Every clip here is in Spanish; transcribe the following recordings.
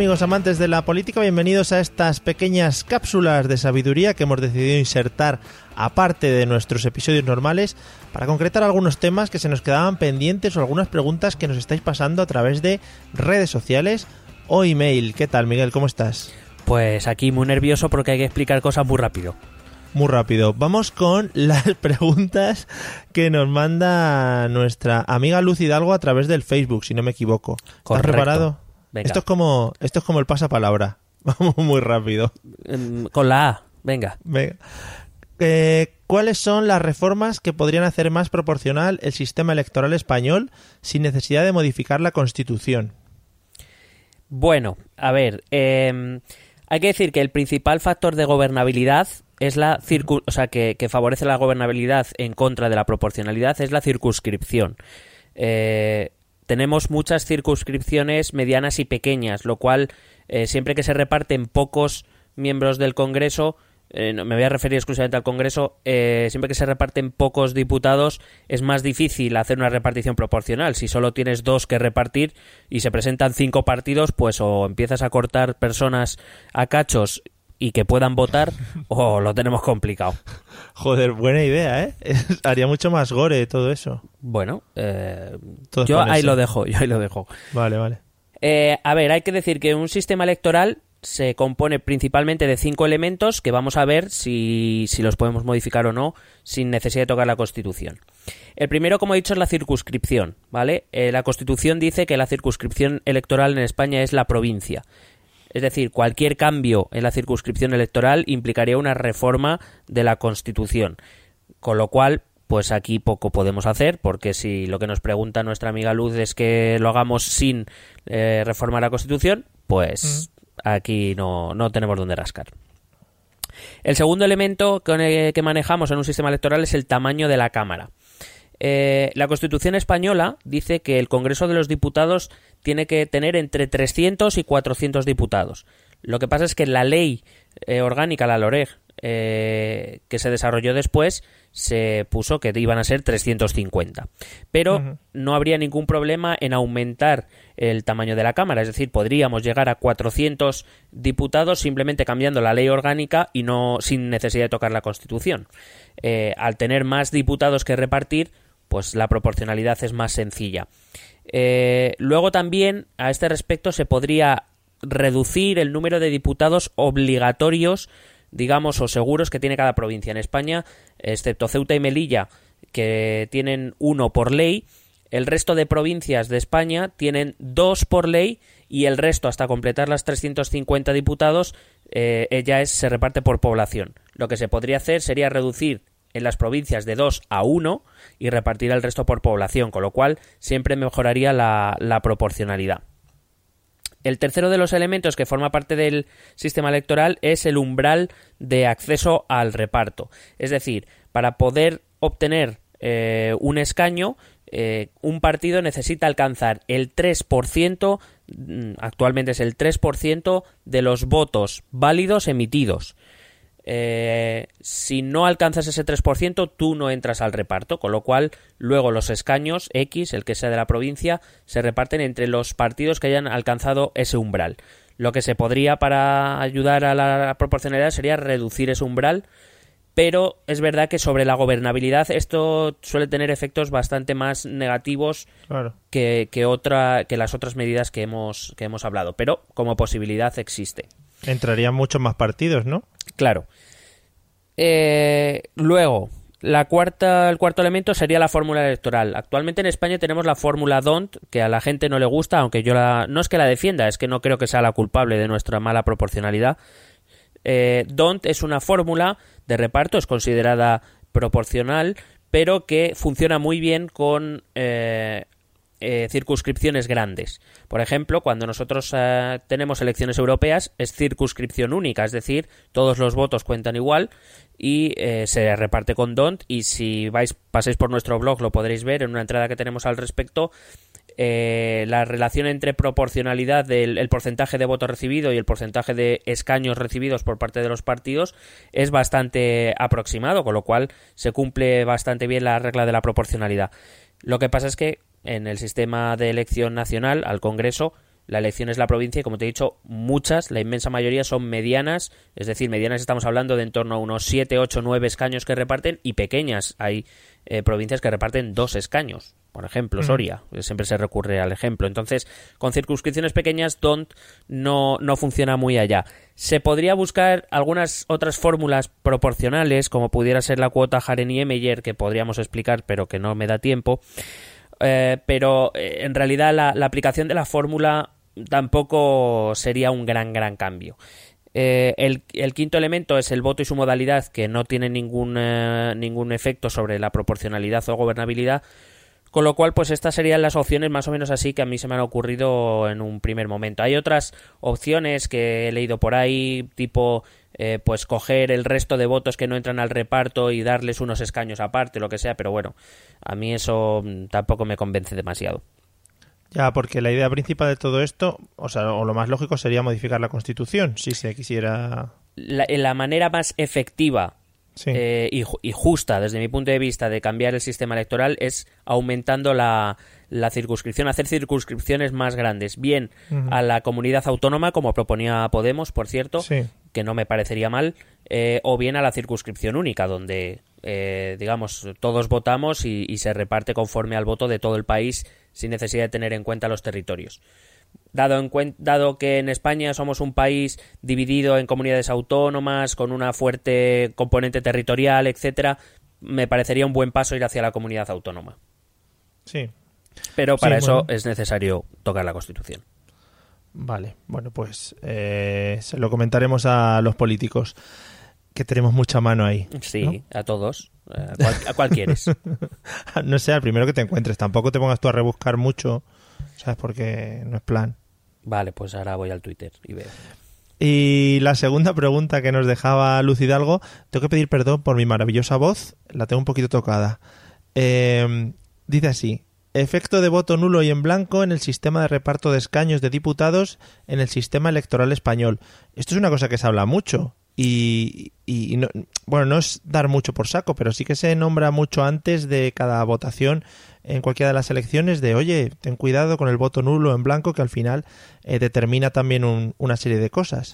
Amigos amantes de la política, bienvenidos a estas pequeñas cápsulas de sabiduría que hemos decidido insertar aparte de nuestros episodios normales para concretar algunos temas que se nos quedaban pendientes o algunas preguntas que nos estáis pasando a través de redes sociales o email. ¿Qué tal Miguel? ¿Cómo estás? Pues aquí muy nervioso porque hay que explicar cosas muy rápido. Muy rápido. Vamos con las preguntas que nos manda nuestra amiga Luz Hidalgo a través del Facebook, si no me equivoco. ¿Estás preparado? Esto es como esto es como el pasapalabra. Vamos muy rápido. Em, con la A, venga. Venga. Eh, ¿Cuáles son las reformas que podrían hacer más proporcional el sistema electoral español sin necesidad de modificar la Constitución? Bueno, a ver, em, hay que decir que el principal factor de gobernabilidad es la o sea, que, que, favorece la gobernabilidad en contra de la proporcionalidad es la circunscripción. Eh, tenemos muchas circunscripciones medianas y pequeñas, lo cual eh, siempre que se reparten pocos miembros del Congreso, eh, me voy a referir exclusivamente al Congreso, eh, siempre que se reparten pocos diputados es más difícil hacer una repartición proporcional. Si solo tienes dos que repartir y se presentan cinco partidos, pues o empiezas a cortar personas a cachos y que puedan votar o lo tenemos complicado. Joder, buena idea, ¿eh? Haría mucho más gore todo eso. Bueno, eh, yo ahí lo dejo, yo ahí lo dejo. Vale, vale. Eh, a ver, hay que decir que un sistema electoral se compone principalmente de cinco elementos que vamos a ver si, si los podemos modificar o no sin necesidad de tocar la Constitución. El primero, como he dicho, es la circunscripción, ¿vale? Eh, la Constitución dice que la circunscripción electoral en España es la provincia. Es decir, cualquier cambio en la circunscripción electoral implicaría una reforma de la Constitución. Con lo cual, pues aquí poco podemos hacer, porque si lo que nos pregunta nuestra amiga Luz es que lo hagamos sin eh, reformar la Constitución, pues aquí no, no tenemos donde rascar. El segundo elemento que manejamos en un sistema electoral es el tamaño de la Cámara. Eh, la Constitución española dice que el Congreso de los Diputados tiene que tener entre 300 y 400 diputados. Lo que pasa es que la ley eh, orgánica, la LOREG, eh, que se desarrolló después, se puso que iban a ser 350. Pero no habría ningún problema en aumentar el tamaño de la Cámara, es decir, podríamos llegar a 400 diputados simplemente cambiando la ley orgánica y no sin necesidad de tocar la Constitución. al tener más diputados que repartir, pues la proporcionalidad es más sencilla. Eh, luego también a este respecto se podría reducir el número de diputados obligatorios, digamos, o seguros que tiene cada provincia. En España, excepto Ceuta y Melilla, que tienen uno por ley, el resto de provincias de España tienen dos por ley y el resto, hasta completar las 350 diputados, eh, ya es, se reparte por población. Lo que se podría hacer sería reducir en las provincias de 2 a 1 y repartir el resto por población, con lo cual siempre mejoraría la, proporcionalidad. El tercero de los elementos que forma parte del sistema electoral es el umbral de acceso al reparto. Es decir, para poder obtener eh, un escaño, eh, un partido necesita alcanzar el 3%, mm, actualmente es el 3% de los votos válidos emitidos. Eh, si no alcanzas ese 3%, tú no entras al reparto, con lo cual luego los escaños X, el que sea de la provincia, se reparten entre los partidos que hayan alcanzado ese umbral. Lo que se podría para ayudar a la proporcionalidad sería reducir ese umbral, pero es verdad que sobre la gobernabilidad esto suele tener efectos bastante más negativos que, que, otra, que las otras medidas que hemos, que hemos hablado, pero como posibilidad existe. Entrarían muchos más partidos, ¿no? Claro. Eh, luego, la cuarta, el cuarto elemento sería la fórmula electoral. Actualmente en España tenemos la fórmula DONT, que a la gente no le gusta, aunque yo la, no es que la defienda, es que no creo que sea la culpable de nuestra mala proporcionalidad. Eh, DONT es una fórmula de reparto, es considerada proporcional, pero que funciona muy bien con eh, eh, circunscripciones grandes. Por ejemplo, cuando nosotros eh, tenemos elecciones europeas es circunscripción única, es decir, todos los votos cuentan igual y eh, se reparte con DONT y si vais paséis por nuestro blog lo podréis ver en una entrada que tenemos al respecto. la relación entre proporcionalidad del porcentaje de votos recibido y el porcentaje de escaños recibidos por parte de los partidos es bastante aproximado, con lo cual se cumple bastante bien la regla de la proporcionalidad. Lo que pasa es que en el sistema de elección nacional al Congreso la elección es la provincia y como te he dicho, muchas, la inmensa mayoría son medianas, es decir, medianas estamos hablando de en torno a unos 7, 8, 9 escaños que reparten y pequeñas hay eh, provincias que reparten dos escaños. Por ejemplo, Soria, siempre se recurre al ejemplo. Entonces, con circunscripciones pequeñas, DONT no, no funciona muy allá. Se podría buscar algunas otras fórmulas proporcionales, como pudiera ser la cuota Hareni-Meyer, que podríamos explicar, pero que no me da tiempo. Eh, pero eh, en realidad la, aplicación de la fórmula tampoco sería un gran, gran cambio. Eh, el, quinto elemento es el voto y su modalidad, que no tiene ningún, ningún efecto sobre la proporcionalidad o gobernabilidad. Con lo cual, pues estas serían las opciones más o menos así que a mí se me han ocurrido en un primer momento. Hay otras opciones que he leído por ahí, tipo eh, pues coger el resto de votos que no entran al reparto y darles unos escaños aparte, lo que sea, pero bueno, a mí eso mm, tampoco me convence demasiado. Ya, porque la idea principal de todo esto, o sea, o lo más lógico sería modificar la Constitución, si se quisiera. La, la manera más efectiva eh, y, justa, desde mi punto de vista, de cambiar el sistema electoral es aumentando la, la circunscripción, hacer circunscripciones más grandes, bien a la comunidad autónoma, como proponía Podemos, por cierto, que no me parecería mal, eh, o bien a la circunscripción única, donde, eh, digamos, todos votamos y, se reparte conforme al voto de todo el país sin necesidad de tener en cuenta los territorios. Dado, en dado que en España somos un país dividido en comunidades autónomas, con una fuerte componente territorial, etcétera, me parecería un buen paso ir hacia la comunidad autónoma. Sí, pero para eso es necesario tocar la Constitución. Vale, bueno, pues eh, se lo comentaremos a los políticos, que tenemos mucha mano ahí. Sí, a todos. ¿A cuál, quieres? no sé, al primero que te encuentres. Tampoco te pongas tú a rebuscar mucho, ¿sabes? Porque no es plan. Vale, pues ahora voy al Twitter y veo. Y la segunda pregunta que nos dejaba Luz Hidalgo, tengo que pedir perdón por mi maravillosa voz, la tengo un poquito tocada. Eh, dice así, Efecto de voto nulo y en blanco en el sistema de reparto de escaños de diputados en el sistema electoral español. Esto es una cosa que se habla mucho. Y, bueno, no es dar mucho por saco, pero sí que se nombra mucho antes de cada votación en cualquiera de las elecciones de, oye, ten cuidado con el voto nulo en blanco que al final eh, determina también una serie de cosas.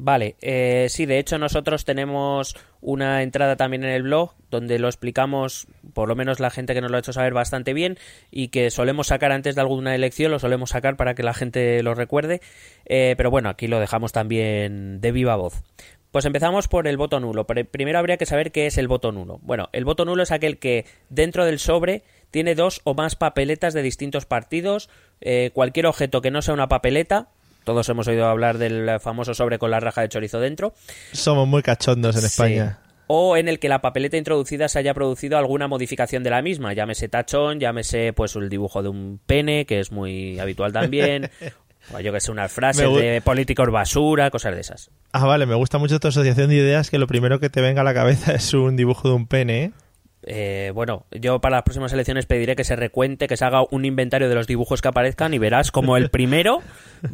Vale, eh, sí, de hecho nosotros tenemos una entrada también en el blog donde lo explicamos, por lo menos la gente que nos lo ha hecho saber bastante bien y que solemos sacar antes de alguna elección, lo solemos sacar para que la gente lo recuerde, eh, pero bueno, aquí lo dejamos también de viva voz. Pues empezamos por el voto nulo. Primero habría que saber qué es el voto nulo. Bueno, el voto nulo es aquel que dentro del sobre tiene dos o más papeletas de distintos partidos, eh, cualquier objeto que no sea una papeleta, todos hemos oído hablar del famoso sobre con la raja de chorizo dentro. Somos muy cachondos en España. O en el que la papeleta introducida se haya producido alguna modificación de la misma, llámese tachón, llámese pues el dibujo de un pene, que es muy habitual también, o yo que sé, unas frases de políticos basura, cosas de esas. Ah, vale, me gusta mucho tu asociación de ideas que lo primero que te venga a la cabeza es un dibujo de un pene, ¿eh? Eh, bueno, yo para las próximas elecciones pediré que se recuente, que se haga un inventario de los dibujos que aparezcan y verás como el primero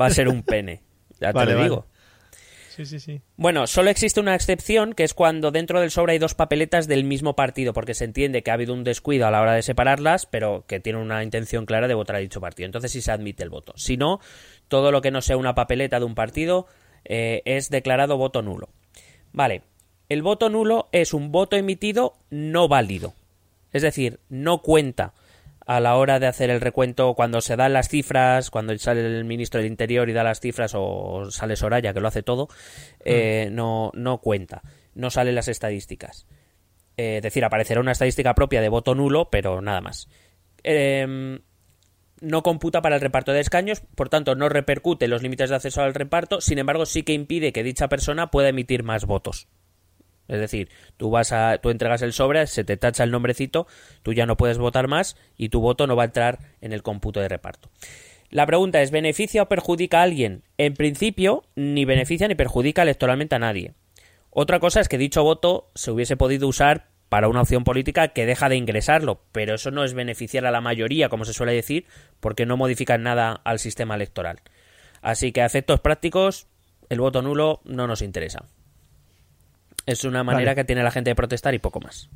va a ser un pene. Ya te lo digo. Sí, sí, sí. Bueno, solo existe una excepción, que es cuando dentro del sobre hay dos papeletas del mismo partido, porque se entiende que ha habido un descuido a la hora de separarlas, pero que tiene una intención clara de votar a dicho partido. Entonces sí se admite el voto. Si no, todo lo que no sea una papeleta de un partido eh, es declarado voto nulo. Vale, el voto nulo es un voto emitido no válido. Es decir, no cuenta a la hora de hacer el recuento cuando se dan las cifras, cuando sale el ministro del Interior y da las cifras o sale Soraya que lo hace todo, eh, mm. no, no cuenta, no salen las estadísticas. Eh, es decir, aparecerá una estadística propia de voto nulo, pero nada más. Em, no computa para el reparto de escaños, por tanto no repercute los límites de acceso al reparto, sin embargo sí que impide que dicha persona pueda emitir más votos. Es decir, tú vas a, tú entregas el sobre, se te tacha el nombrecito, tú ya no puedes votar más y tu voto no va a entrar en el cómputo de reparto. La pregunta es, ¿beneficia o perjudica a alguien? En principio, ni beneficia ni perjudica electoralmente a nadie. Otra cosa es que dicho voto se hubiese podido usar para una opción política que deja de ingresarlo, pero eso no es beneficiar a la mayoría, como se suele decir, porque no modifica nada al sistema electoral. Así que a efectos prácticos, el voto nulo no nos interesa. Es una manera que tiene la gente de protestar y poco más.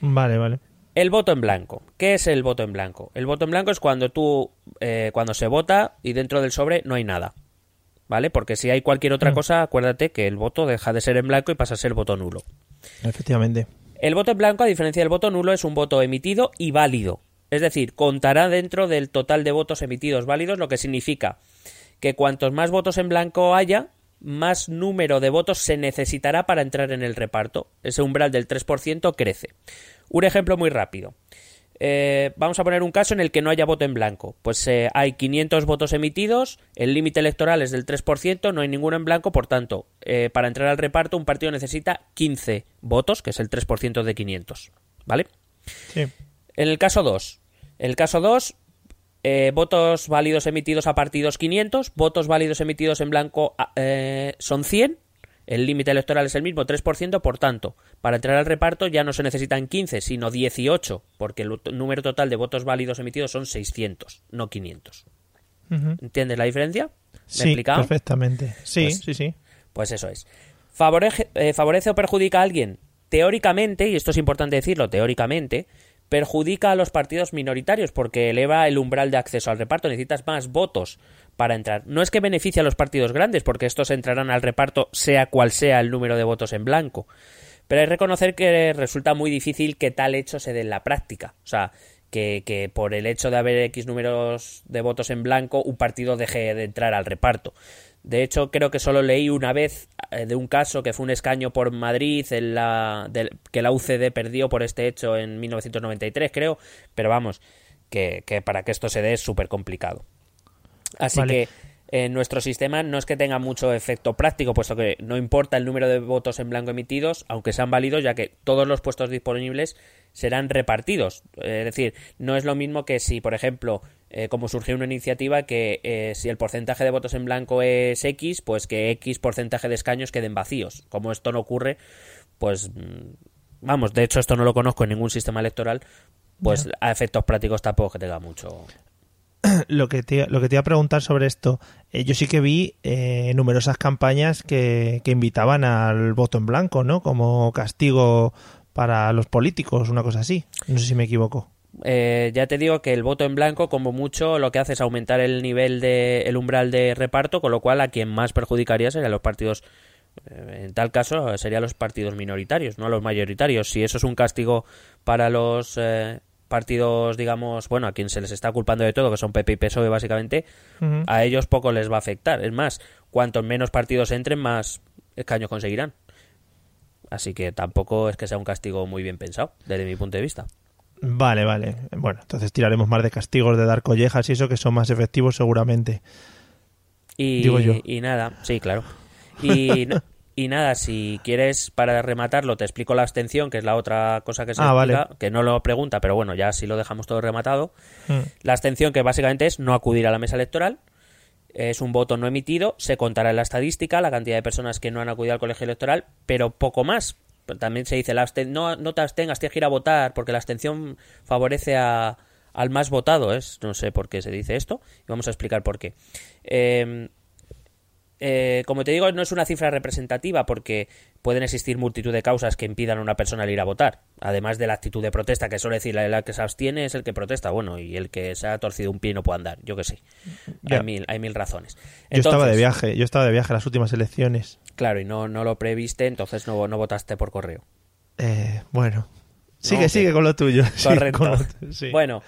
Vale, vale. El voto en blanco. ¿Qué es el voto en blanco? El voto en blanco es cuando tú, eh, cuando se vota y dentro del sobre no hay nada. ¿Vale? Porque si hay cualquier otra Mm. cosa, acuérdate que el voto deja de ser en blanco y pasa a ser voto nulo. Efectivamente. El voto en blanco, a diferencia del voto nulo, es un voto emitido y válido. Es decir, contará dentro del total de votos emitidos válidos, lo que significa que cuantos más votos en blanco haya, más número de votos se necesitará para entrar en el reparto. Ese umbral del 3% crece. Un ejemplo muy rápido. Eh, vamos a poner un caso en el que no haya voto en blanco. Pues eh, hay 500 votos emitidos, el límite electoral es del 3%, no hay ninguno en blanco, por tanto, eh, para entrar al reparto un partido necesita 15 votos, que es el 3% de 500. ¿Vale? Sí. En el caso 2, el caso 2, eh, votos válidos emitidos a partidos 500, votos válidos emitidos en blanco eh, son 100, el límite electoral es el mismo, 3%, por tanto, para entrar al reparto ya no se necesitan 15, sino 18, porque el número total de votos válidos emitidos son 600, no 500. Ujú. ¿Entiendes la diferencia? ¿Me he Sí, explicado? perfectamente. Sí, Pues- sí, sí. Pues eso es. Favorece, eh, ¿Favorece o perjudica a alguien? Teóricamente, y esto es importante decirlo, teóricamente, perjudica a los partidos minoritarios porque eleva el umbral de acceso al reparto. Necesitas más votos para entrar. No es que beneficie a los partidos grandes porque estos entrarán al reparto sea cual sea el número de votos en blanco. Pero hay que reconocer que resulta muy difícil que tal hecho se dé en la práctica. O sea, que, que por el hecho de haber X números de votos en blanco, un partido deje de entrar al reparto. De hecho, creo que solo leí una vez eh, de un caso que fue un escaño por Madrid en la, que la UCD perdió por este hecho en 1993, creo. Pero vamos, que, que para que esto se dé es súper complicado. Así Vale. que en nuestro sistema no es que tenga mucho efecto práctico, puesto que no importa el número de votos en blanco emitidos, aunque sean válidos, ya que todos los puestos disponibles serán repartidos. Es decir, no es lo mismo que si, por ejemplo, eh, como surgió una iniciativa que eh, si el porcentaje de votos en blanco es X, pues que X porcentaje de escaños queden vacíos. Como esto no ocurre, pues mm, vamos, de hecho esto no lo conozco en ningún sistema electoral, pues a efectos prácticos tampoco que tenga mucho. Lo que te, lo que te iba a preguntar sobre esto, eh, yo sí que vi eh, numerosas campañas que, que invitaban al voto en blanco, ¿no? Como castigo para los políticos, una cosa así. No sé si me equivoco. Eh, ya te digo que el voto en blanco, como mucho, lo que hace es aumentar el nivel de el umbral de reparto, con lo cual a quien más perjudicaría serían los partidos. eh, En tal caso, serían los partidos minoritarios, no los mayoritarios. Si eso es un castigo para los eh, partidos, digamos, bueno, a quien se les está culpando de todo, que son PP y PSOE básicamente, a ellos poco les va a afectar. Es más, cuantos menos partidos entren, más escaños conseguirán. Así que tampoco es que sea un castigo muy bien pensado, desde mi punto de vista. Vale, vale. Bueno, entonces tiraremos más de castigos, de dar collejas y eso que son más efectivos seguramente. Y, Digo yo. y nada, sí, claro. Y, y nada, si quieres, para rematarlo, te explico la abstención, que es la otra cosa que se Ah, explica, vale. que no lo pregunta, pero bueno, ya si lo dejamos todo rematado. Mm. La abstención, que básicamente es no acudir a la mesa electoral, es un voto no emitido, se contará en la estadística la cantidad de personas que no han acudido al colegio electoral, pero poco más. También se dice, la no, no te abstengas, tienes que ir a votar, porque la abstención favorece a- al más votado. Es, no sé por qué se dice esto, y vamos a explicar por qué. Eh, eh, como te digo, no es una cifra representativa porque pueden existir multitud de causas que impidan a una persona el ir a votar. Además de la actitud de protesta, que suele decir la, la que se abstiene es el que protesta. Bueno, y el que se ha torcido un pie no puede andar. Yo que sé. Hay, mil, hay mil razones. Yo estaba de viaje, yo estaba de viaje en las últimas elecciones. Claro, y no, no lo previste, entonces no, no votaste por correo. Eh, bueno. Sigue, sigue con lo tuyo. Correcto. con lo tu- sí. Bueno,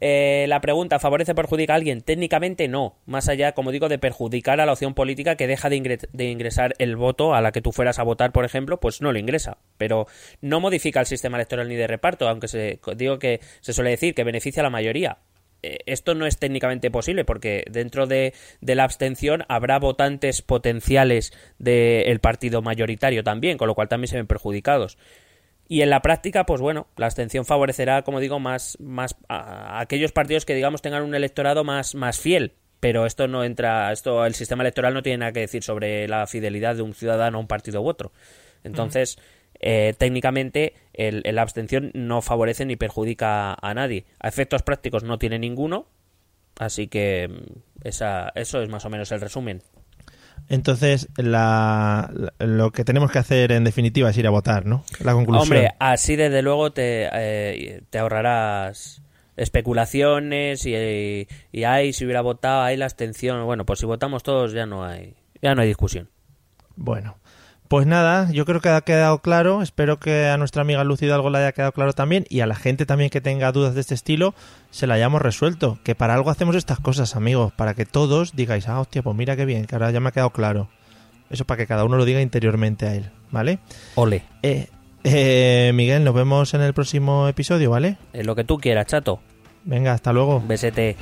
eh, la pregunta, ¿favorece o perjudica a alguien? Técnicamente no, más allá, como digo, de perjudicar a la opción política que deja de, de ingresar el voto a la que tú fueras a votar, por ejemplo, pues no lo ingresa. Pero no modifica el sistema electoral ni de reparto, aunque se, digo que se suele decir que beneficia a la mayoría. Eh, Esto no es técnicamente posible porque dentro de, de la abstención habrá votantes potenciales del partido mayoritario también, con lo cual también se ven perjudicados. Y en la práctica, pues bueno, la abstención favorecerá, como digo, más, más a, aquellos partidos que, digamos, tengan un electorado más, más fiel. Pero esto no entra, esto, el sistema electoral no tiene nada que decir sobre la fidelidad de un ciudadano a un partido u otro. Entonces, eh, técnicamente, el, el- la abstención no favorece ni perjudica a nadie. A efectos prácticos no tiene ninguno. Así que mm, esa, eso es más o menos el resumen. Entonces, la, la- lo que tenemos que hacer en definitiva es ir a votar, ¿no? La conclusión. Hombre, así desde luego te, eh, te ahorrarás especulaciones y, y ay, si hubiera votado, ahí la abstención. Bueno, pues si votamos todos ya no hay, ya no hay discusión. Bueno, pues nada, yo creo que ha quedado claro. Espero que a nuestra amiga Lucy algo le haya quedado claro también y a la gente también que tenga dudas de este estilo se la hayamos resuelto. Que para algo hacemos estas cosas, amigos, para que todos digáis, ah, hostia, pues mira qué bien, que ahora ya me ha quedado claro. Eso para que cada uno lo diga interiormente a él, ¿vale? Ole, Eh, eh, Miguel, nos vemos en el próximo episodio, ¿vale? eh, lo que tú quieras, chato. Venga, hasta luego. Besete.